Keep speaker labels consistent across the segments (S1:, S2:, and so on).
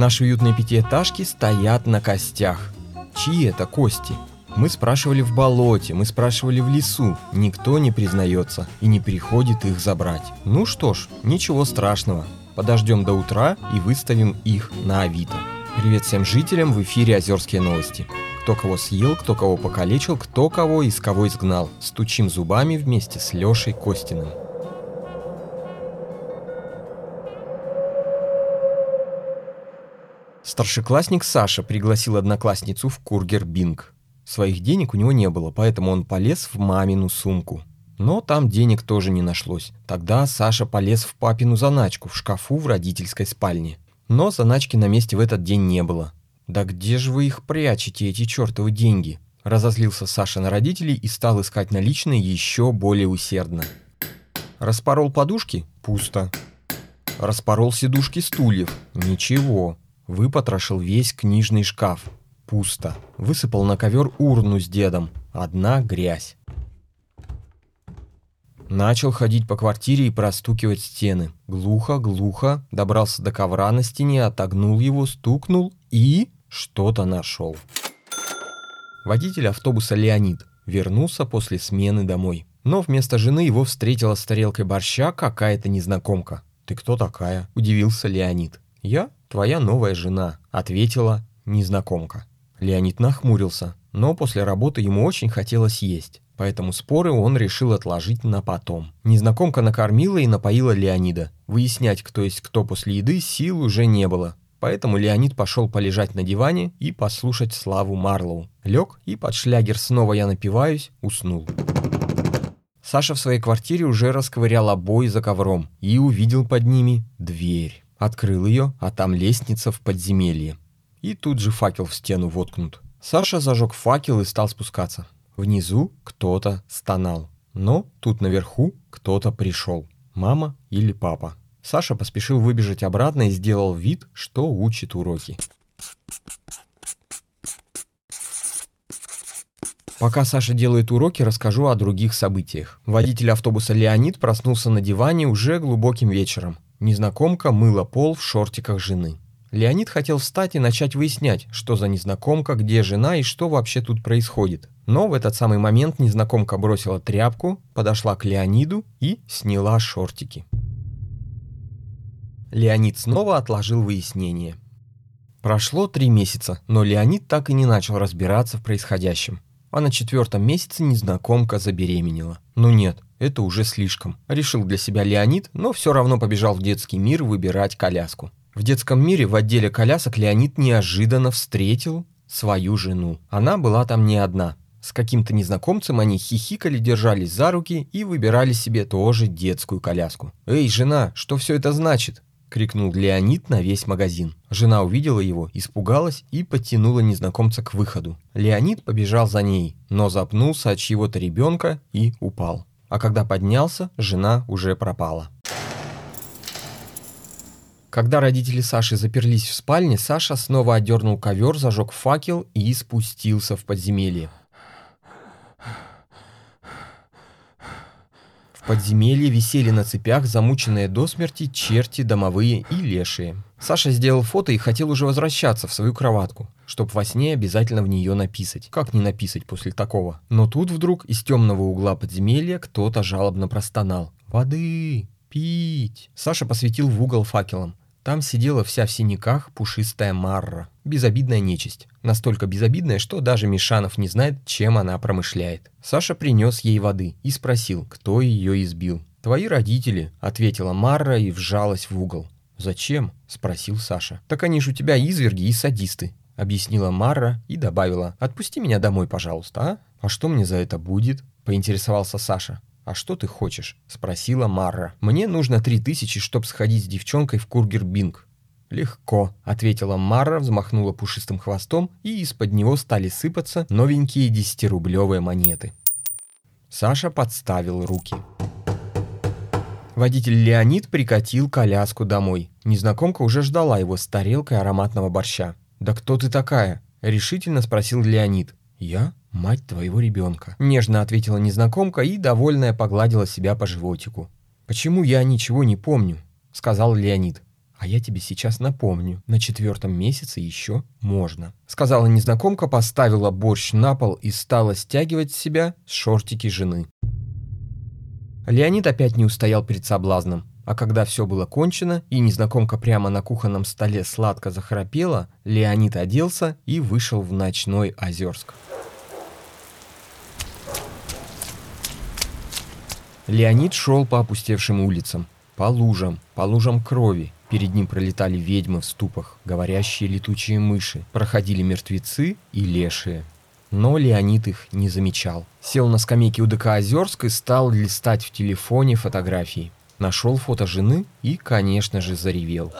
S1: Наши уютные пятиэтажки стоят на костях. Чьи это кости? Мы спрашивали в болоте, мы спрашивали в лесу. Никто не признается и не приходит их забрать. Ну что ж, ничего страшного. Подождем до утра и выставим их на Авито. Привет всем жителям, в эфире Озерские новости. Кто кого съел, кто кого покалечил, кто кого из кого изгнал. Стучим зубами вместе с Лешей Костиным. Старшеклассник Саша пригласил одноклассницу в Кургер Бинг. Своих денег у него не было, поэтому он полез в мамину сумку. Но там денег тоже не нашлось. Тогда Саша полез в папину заначку в шкафу в родительской спальне. Но заначки на месте в этот день не было. «Да где же вы их прячете, эти чертовы деньги?» Разозлился Саша на родителей и стал искать наличные еще более усердно. Распорол подушки? Пусто. Распорол сидушки стульев? Ничего. Выпотрошил весь книжный шкаф. Пусто. Высыпал на ковер урну с дедом. Одна грязь. Начал ходить по квартире и простукивать стены. Глухо, глухо. Добрался до ковра на стене, отогнул его, стукнул и что-то нашел. Водитель автобуса Леонид вернулся после смены домой. Но вместо жены его встретила с тарелкой борща какая-то незнакомка. «Ты кто такая?» – удивился Леонид. «Я твоя новая жена», — ответила незнакомка. Леонид нахмурился, но после работы ему очень хотелось есть, поэтому споры он решил отложить на потом. Незнакомка накормила и напоила Леонида. Выяснять, кто есть кто после еды, сил уже не было, поэтому Леонид пошел полежать на диване и послушать Славу Марлоу. Лег и под шлягер «Снова я напиваюсь» уснул. Саша в своей квартире уже расковырял обои за ковром и увидел под ними дверь. Открыл ее, а там лестница в подземелье. И тут же факел в стену воткнут. Саша зажег факел и стал спускаться. Внизу кто-то стонал. Но тут наверху кто-то пришел. Мама или папа. Саша поспешил выбежать обратно и сделал вид, что учит уроки. Пока Саша делает уроки, расскажу о других событиях. Водитель автобуса Леонид проснулся на диване уже глубоким вечером. Незнакомка мыла пол в шортиках жены. Леонид хотел встать и начать выяснять, что за незнакомка, где жена и что вообще тут происходит. Но в этот самый момент незнакомка бросила тряпку, подошла к Леониду и сняла шортики. Леонид снова отложил выяснение. Прошло три месяца, но Леонид так и не начал разбираться в происходящем. А на четвертом месяце незнакомка забеременела. Ну нет, это уже слишком. Решил для себя Леонид, но все равно побежал в детский мир выбирать коляску. В детском мире в отделе колясок Леонид неожиданно встретил свою жену. Она была там не одна. С каким-то незнакомцем они хихикали, держались за руки и выбирали себе тоже детскую коляску. «Эй, жена, что все это значит?» — крикнул Леонид на весь магазин. Жена увидела его, испугалась и потянула незнакомца к выходу. Леонид побежал за ней, но запнулся от чьего-то ребенка и упал а когда поднялся, жена уже пропала. Когда родители Саши заперлись в спальне, Саша снова одернул ковер, зажег факел и спустился в подземелье. В подземелье висели на цепях замученные до смерти черти домовые и лешие. Саша сделал фото и хотел уже возвращаться в свою кроватку, чтобы во сне обязательно в нее написать. Как не написать после такого? Но тут вдруг из темного угла подземелья кто-то жалобно простонал. «Воды! Пить!» Саша посветил в угол факелом. Там сидела вся в синяках пушистая Марра. Безобидная нечисть. Настолько безобидная, что даже Мишанов не знает, чем она промышляет. Саша принес ей воды и спросил, кто ее избил. «Твои родители», — ответила Марра и вжалась в угол. «Зачем?» — спросил Саша. «Так они же у тебя изверги и садисты», — объяснила Марра и добавила. «Отпусти меня домой, пожалуйста, а?» «А что мне за это будет?» — поинтересовался Саша. «А что ты хочешь?» — спросила Марра. «Мне нужно три тысячи, чтобы сходить с девчонкой в Кургер-Бинг». «Легко», — ответила Марра, взмахнула пушистым хвостом, и из-под него стали сыпаться новенькие десятирублевые монеты. Саша подставил руки. Водитель Леонид прикатил коляску домой. Незнакомка уже ждала его с тарелкой ароматного борща. «Да кто ты такая?» — решительно спросил Леонид. «Я мать твоего ребенка», — нежно ответила незнакомка и, довольная, погладила себя по животику. «Почему я ничего не помню?» — сказал Леонид. «А я тебе сейчас напомню, на четвертом месяце еще можно», — сказала незнакомка, поставила борщ на пол и стала стягивать с себя шортики жены. Леонид опять не устоял перед соблазном. А когда все было кончено, и незнакомка прямо на кухонном столе сладко захрапела, Леонид оделся и вышел в ночной Озерск. Леонид шел по опустевшим улицам, по лужам, по лужам крови. Перед ним пролетали ведьмы в ступах, говорящие летучие мыши, проходили мертвецы и лешие. Но Леонид их не замечал. Сел на скамейке у ДК Озерск и стал листать в телефоне фотографии. Нашел фото жены и, конечно же, заревел.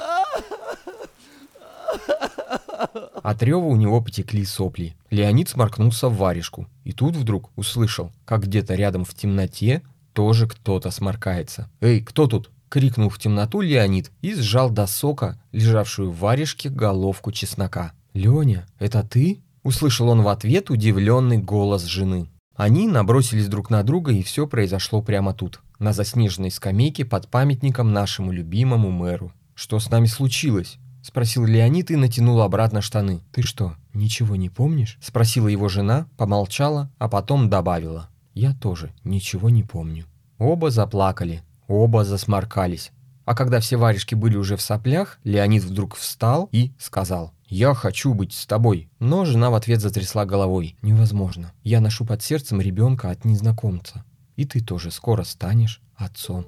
S1: От рева у него потекли сопли. Леонид сморкнулся в варежку. И тут вдруг услышал, как где-то рядом в темноте тоже кто-то сморкается. «Эй, кто тут?» — крикнул в темноту Леонид и сжал до сока, лежавшую в варежке, головку чеснока. «Леня, это ты?» — услышал он в ответ удивленный голос жены. Они набросились друг на друга, и все произошло прямо тут на заснеженной скамейке под памятником нашему любимому мэру. «Что с нами случилось?» — спросил Леонид и натянул обратно штаны. «Ты что, ничего не помнишь?» — спросила его жена, помолчала, а потом добавила. «Я тоже ничего не помню». Оба заплакали, оба засморкались. А когда все варежки были уже в соплях, Леонид вдруг встал и сказал «Я хочу быть с тобой». Но жена в ответ затрясла головой. «Невозможно. Я ношу под сердцем ребенка от незнакомца и ты тоже скоро станешь отцом.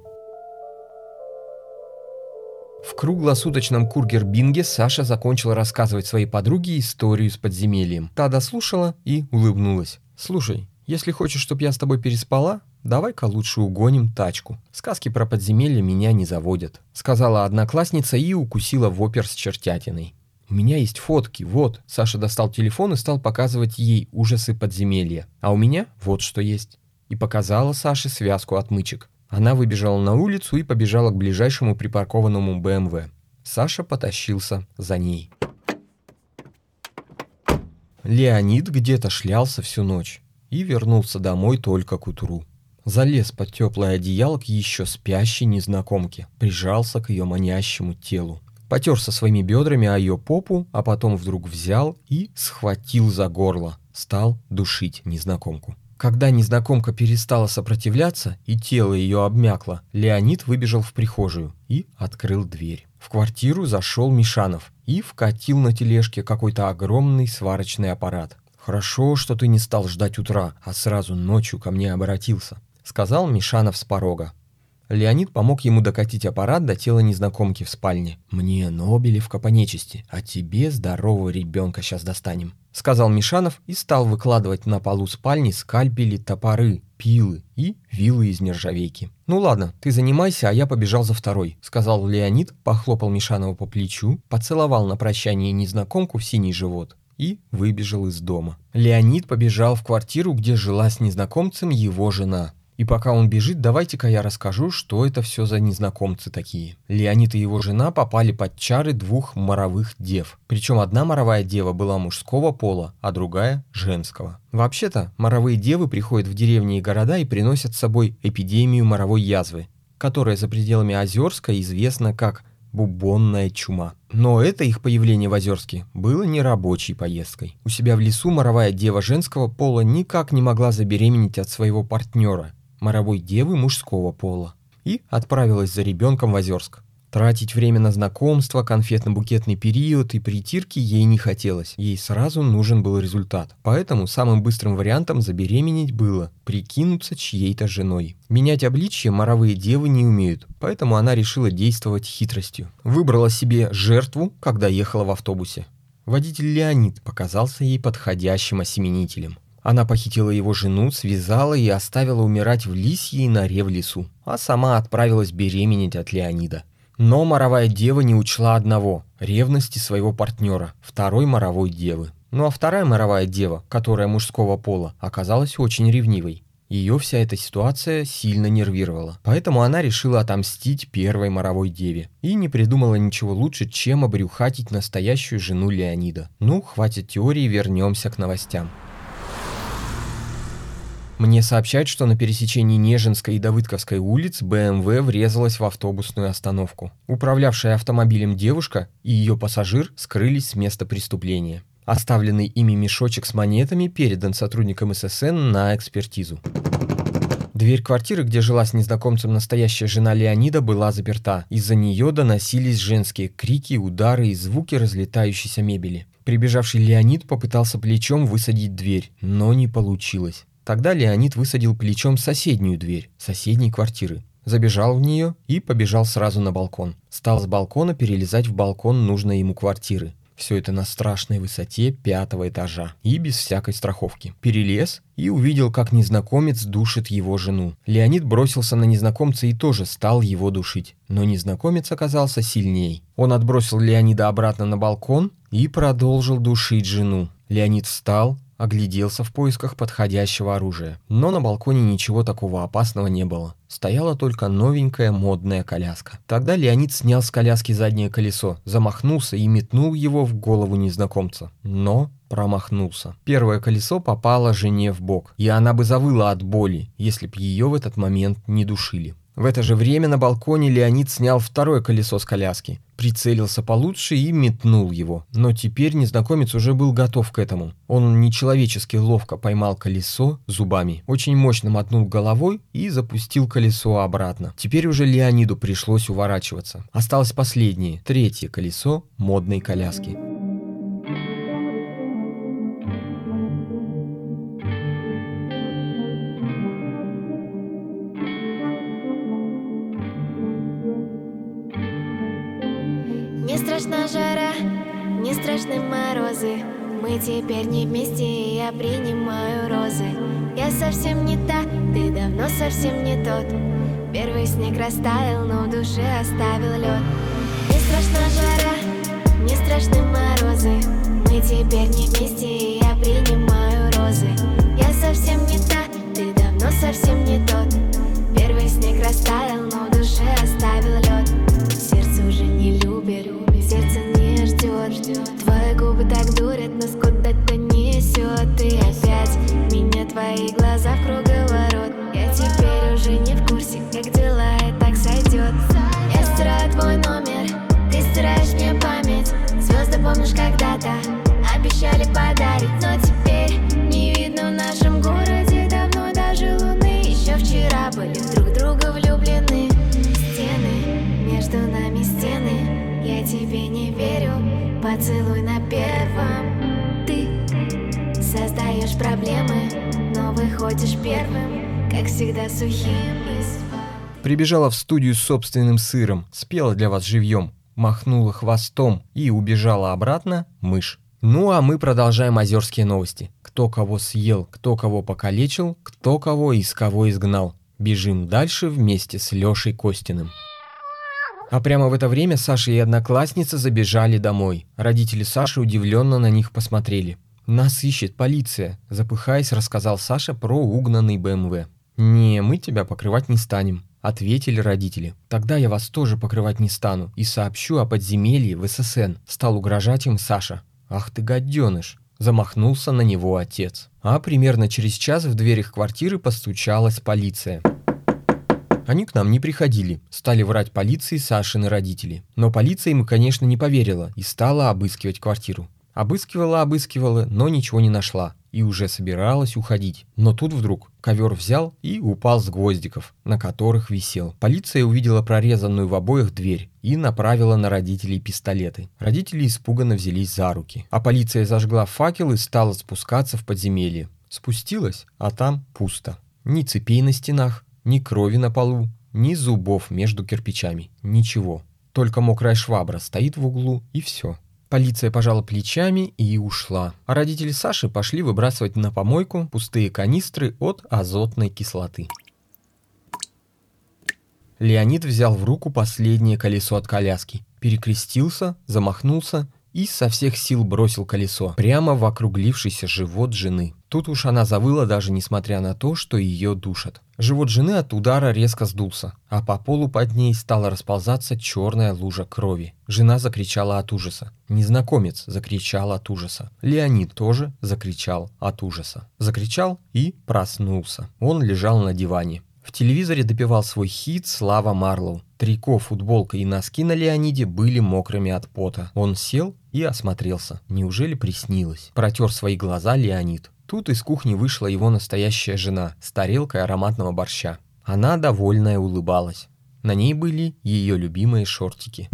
S1: В круглосуточном кургер-бинге Саша закончила рассказывать своей подруге историю с подземельем. Та дослушала и улыбнулась. «Слушай, если хочешь, чтобы я с тобой переспала, давай-ка лучше угоним тачку. Сказки про подземелье меня не заводят», — сказала одноклассница и укусила в опер с чертятиной. «У меня есть фотки, вот». Саша достал телефон и стал показывать ей ужасы подземелья. «А у меня вот что есть» и показала Саше связку отмычек. Она выбежала на улицу и побежала к ближайшему припаркованному БМВ. Саша потащился за ней. Леонид где-то шлялся всю ночь и вернулся домой только к утру. Залез под теплое одеяло к еще спящей незнакомке, прижался к ее манящему телу. Потерся своими бедрами о ее попу, а потом вдруг взял и схватил за горло. Стал душить незнакомку. Когда незнакомка перестала сопротивляться и тело ее обмякло, Леонид выбежал в прихожую и открыл дверь. В квартиру зашел Мишанов и вкатил на тележке какой-то огромный сварочный аппарат. «Хорошо, что ты не стал ждать утра, а сразу ночью ко мне обратился», — сказал Мишанов с порога. Леонид помог ему докатить аппарат до тела незнакомки в спальне. «Мне Нобелевка по нечисти, а тебе здорового ребенка сейчас достанем», — сказал Мишанов и стал выкладывать на полу спальни скальпели, топоры, пилы и вилы из нержавейки. «Ну ладно, ты занимайся, а я побежал за второй», — сказал Леонид, похлопал Мишанова по плечу, поцеловал на прощание незнакомку в синий живот и выбежал из дома. Леонид побежал в квартиру, где жила с незнакомцем его жена. И пока он бежит, давайте-ка я расскажу, что это все за незнакомцы такие. Леонид и его жена попали под чары двух моровых дев. Причем одна моровая дева была мужского пола, а другая – женского. Вообще-то, моровые девы приходят в деревни и города и приносят с собой эпидемию моровой язвы, которая за пределами Озерска известна как бубонная чума. Но это их появление в Озерске было не рабочей поездкой. У себя в лесу моровая дева женского пола никак не могла забеременеть от своего партнера, моровой девы мужского пола, и отправилась за ребенком в Озерск. Тратить время на знакомство, конфетно-букетный период и притирки ей не хотелось. Ей сразу нужен был результат. Поэтому самым быстрым вариантом забеременеть было прикинуться чьей-то женой. Менять обличье моровые девы не умеют, поэтому она решила действовать хитростью. Выбрала себе жертву, когда ехала в автобусе. Водитель Леонид показался ей подходящим осеменителем. Она похитила его жену, связала и оставила умирать в лисьей норе в лесу, а сама отправилась беременеть от Леонида. Но моровая дева не учла одного – ревности своего партнера, второй моровой девы. Ну а вторая моровая дева, которая мужского пола, оказалась очень ревнивой. Ее вся эта ситуация сильно нервировала. Поэтому она решила отомстить первой моровой деве. И не придумала ничего лучше, чем обрюхатить настоящую жену Леонида. Ну, хватит теории, вернемся к новостям. Мне сообщают, что на пересечении Нежинской и Давыдковской улиц БМВ врезалась в автобусную остановку. Управлявшая автомобилем девушка и ее пассажир скрылись с места преступления. Оставленный ими мешочек с монетами передан сотрудникам ССН на экспертизу. Дверь квартиры, где жила с незнакомцем настоящая жена Леонида, была заперта. Из-за нее доносились женские крики, удары и звуки разлетающейся мебели. Прибежавший Леонид попытался плечом высадить дверь, но не получилось. Тогда Леонид высадил плечом соседнюю дверь, соседней квартиры. Забежал в нее и побежал сразу на балкон. Стал с балкона перелезать в балкон нужной ему квартиры. Все это на страшной высоте пятого этажа и без всякой страховки. Перелез и увидел, как незнакомец душит его жену. Леонид бросился на незнакомца и тоже стал его душить. Но незнакомец оказался сильней. Он отбросил Леонида обратно на балкон и продолжил душить жену. Леонид встал, огляделся в поисках подходящего оружия. Но на балконе ничего такого опасного не было. Стояла только новенькая модная коляска. Тогда Леонид снял с коляски заднее колесо, замахнулся и метнул его в голову незнакомца. Но промахнулся. Первое колесо попало жене в бок, и она бы завыла от боли, если б ее в этот момент не душили. В это же время на балконе Леонид снял второе колесо с коляски, прицелился получше и метнул его. Но теперь незнакомец уже был готов к этому. Он нечеловечески ловко поймал колесо зубами, очень мощно мотнул головой и запустил колесо обратно. Теперь уже Леониду пришлось уворачиваться. Осталось последнее, третье колесо модной коляски.
S2: Страшна жара, не страшны морозы. Мы теперь не вместе, и я принимаю розы. Я совсем не та, ты давно совсем не тот. Первый снег растаял, но в душе оставил лед. Не страшна жара, не страшны морозы. Мы теперь не вместе, и я принимаю розы. Я совсем не та, ты давно совсем не тот поцелуй на первом Ты создаешь проблемы, но выходишь первым Как всегда сухим и
S1: Прибежала в студию с собственным сыром, спела для вас живьем, махнула хвостом и убежала обратно мышь. Ну а мы продолжаем озерские новости. Кто кого съел, кто кого покалечил, кто кого из кого изгнал. Бежим дальше вместе с Лешей Костиным. А прямо в это время Саша и одноклассница забежали домой. Родители Саши удивленно на них посмотрели. «Нас ищет полиция», – запыхаясь, рассказал Саша про угнанный БМВ. «Не, мы тебя покрывать не станем», – ответили родители. «Тогда я вас тоже покрывать не стану и сообщу о подземелье в ССН», – стал угрожать им Саша. «Ах ты гаденыш!» – замахнулся на него отец. А примерно через час в дверь их квартиры постучалась полиция. Они к нам не приходили, стали врать полиции Сашины родители. Но полиция ему, конечно, не поверила и стала обыскивать квартиру. Обыскивала, обыскивала, но ничего не нашла и уже собиралась уходить. Но тут вдруг ковер взял и упал с гвоздиков, на которых висел. Полиция увидела прорезанную в обоих дверь и направила на родителей пистолеты. Родители испуганно взялись за руки. А полиция зажгла факел и стала спускаться в подземелье. Спустилась, а там пусто. Ни цепей на стенах, ни крови на полу, ни зубов между кирпичами. Ничего. Только мокрая швабра стоит в углу, и все. Полиция пожала плечами и ушла. А родители Саши пошли выбрасывать на помойку пустые канистры от азотной кислоты. Леонид взял в руку последнее колесо от коляски, перекрестился, замахнулся и со всех сил бросил колесо прямо в округлившийся живот жены. Тут уж она завыла даже несмотря на то, что ее душат. Живот жены от удара резко сдулся, а по полу под ней стала расползаться черная лужа крови. Жена закричала от ужаса. Незнакомец закричал от ужаса. Леонид тоже закричал от ужаса. Закричал и проснулся. Он лежал на диване. В телевизоре допивал свой хит Слава Марлоу. Трико, футболка и носки на Леониде были мокрыми от пота. Он сел и осмотрелся. Неужели приснилось? Протер свои глаза Леонид. Тут из кухни вышла его настоящая жена с тарелкой ароматного борща. Она, довольная, улыбалась. На ней были ее любимые шортики.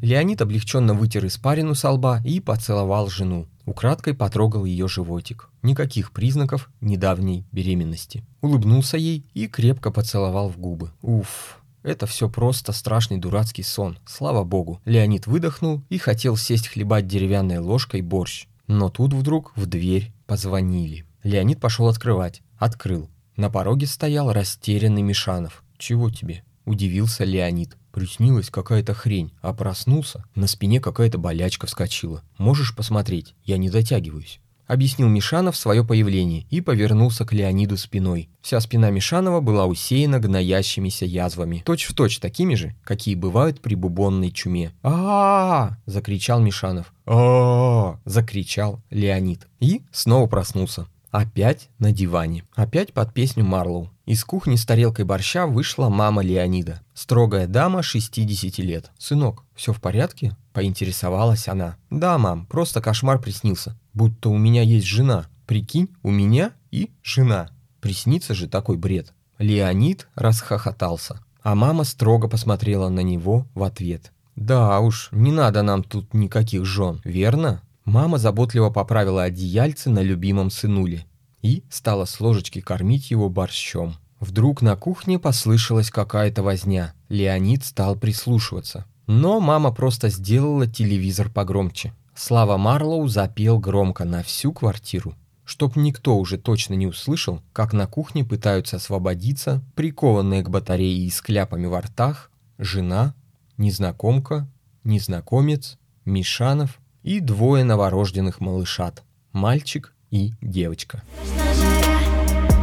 S1: Леонид облегченно вытер испарину со лба и поцеловал жену. Украдкой потрогал ее животик. Никаких признаков недавней беременности. Улыбнулся ей и крепко поцеловал в губы. Уф, это все просто страшный дурацкий сон. Слава богу. Леонид выдохнул и хотел сесть хлебать деревянной ложкой борщ. Но тут вдруг в дверь позвонили. Леонид пошел открывать. Открыл. На пороге стоял растерянный Мишанов. «Чего тебе?» – удивился Леонид. Приснилась какая-то хрень, а проснулся, на спине какая-то болячка вскочила. Можешь посмотреть, я не дотягиваюсь. Объяснил Мишанов свое появление и повернулся к Леониду спиной. Вся спина Мишанова была усеяна гноящимися язвами, точь-в-точь точь такими же, какие бывают при бубонной чуме. а закричал Мишанов. а закричал Леонид. И снова проснулся. Опять на диване. Опять под песню Марлоу. Из кухни с тарелкой борща вышла мама Леонида. Строгая дама 60 лет. «Сынок, все в порядке?» – поинтересовалась она. «Да, мам, просто кошмар приснился. Будто у меня есть жена. Прикинь, у меня и жена. Приснится же такой бред». Леонид расхохотался, а мама строго посмотрела на него в ответ. «Да уж, не надо нам тут никаких жен, верно?» Мама заботливо поправила одеяльце на любимом сынуле и стала с ложечки кормить его борщом. Вдруг на кухне послышалась какая-то возня. Леонид стал прислушиваться. Но мама просто сделала телевизор погромче. Слава Марлоу запел громко на всю квартиру. Чтоб никто уже точно не услышал, как на кухне пытаются освободиться, прикованные к батарее и с кляпами во ртах, жена, незнакомка, незнакомец, Мишанов и двое новорожденных малышат – мальчик и девочка.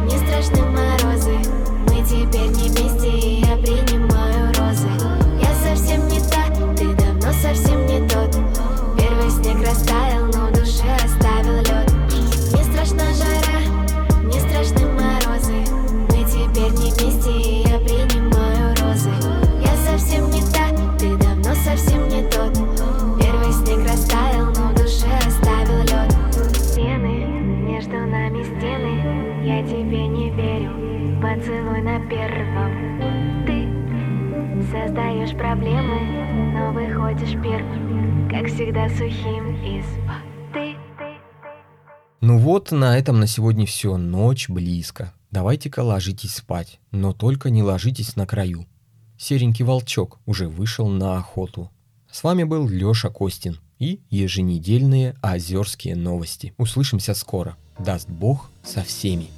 S2: не страшны морозы, мы теперь не вместе, проблемы, но выходишь первым, как всегда сухим из воды.
S1: Ну вот, на этом на сегодня все. Ночь близко. Давайте-ка ложитесь спать, но только не ложитесь на краю. Серенький волчок уже вышел на охоту. С вами был Лёша Костин и еженедельные озерские новости. Услышимся скоро. Даст Бог со всеми.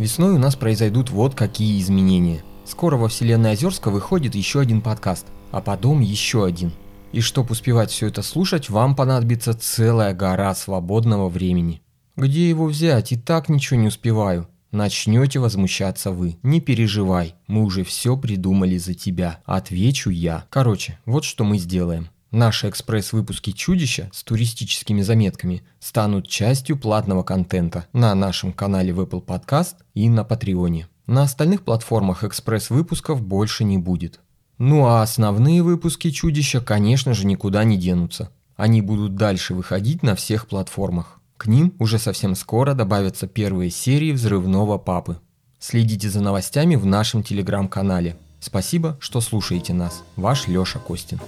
S1: Весной у нас произойдут вот какие изменения. Скоро во вселенной Озерска выходит еще один подкаст, а потом еще один. И чтобы успевать все это слушать, вам понадобится целая гора свободного времени. Где его взять? И так ничего не успеваю. Начнете возмущаться вы. Не переживай, мы уже все придумали за тебя. Отвечу я. Короче, вот что мы сделаем. Наши экспресс-выпуски «Чудища» с туристическими заметками станут частью платного контента на нашем канале в Apple Podcast и на Патреоне. На остальных платформах экспресс-выпусков больше не будет. Ну а основные выпуски «Чудища», конечно же, никуда не денутся. Они будут дальше выходить на всех платформах. К ним уже совсем скоро добавятся первые серии «Взрывного папы». Следите за новостями в нашем телеграм-канале. Спасибо, что слушаете нас. Ваш Лёша Костин.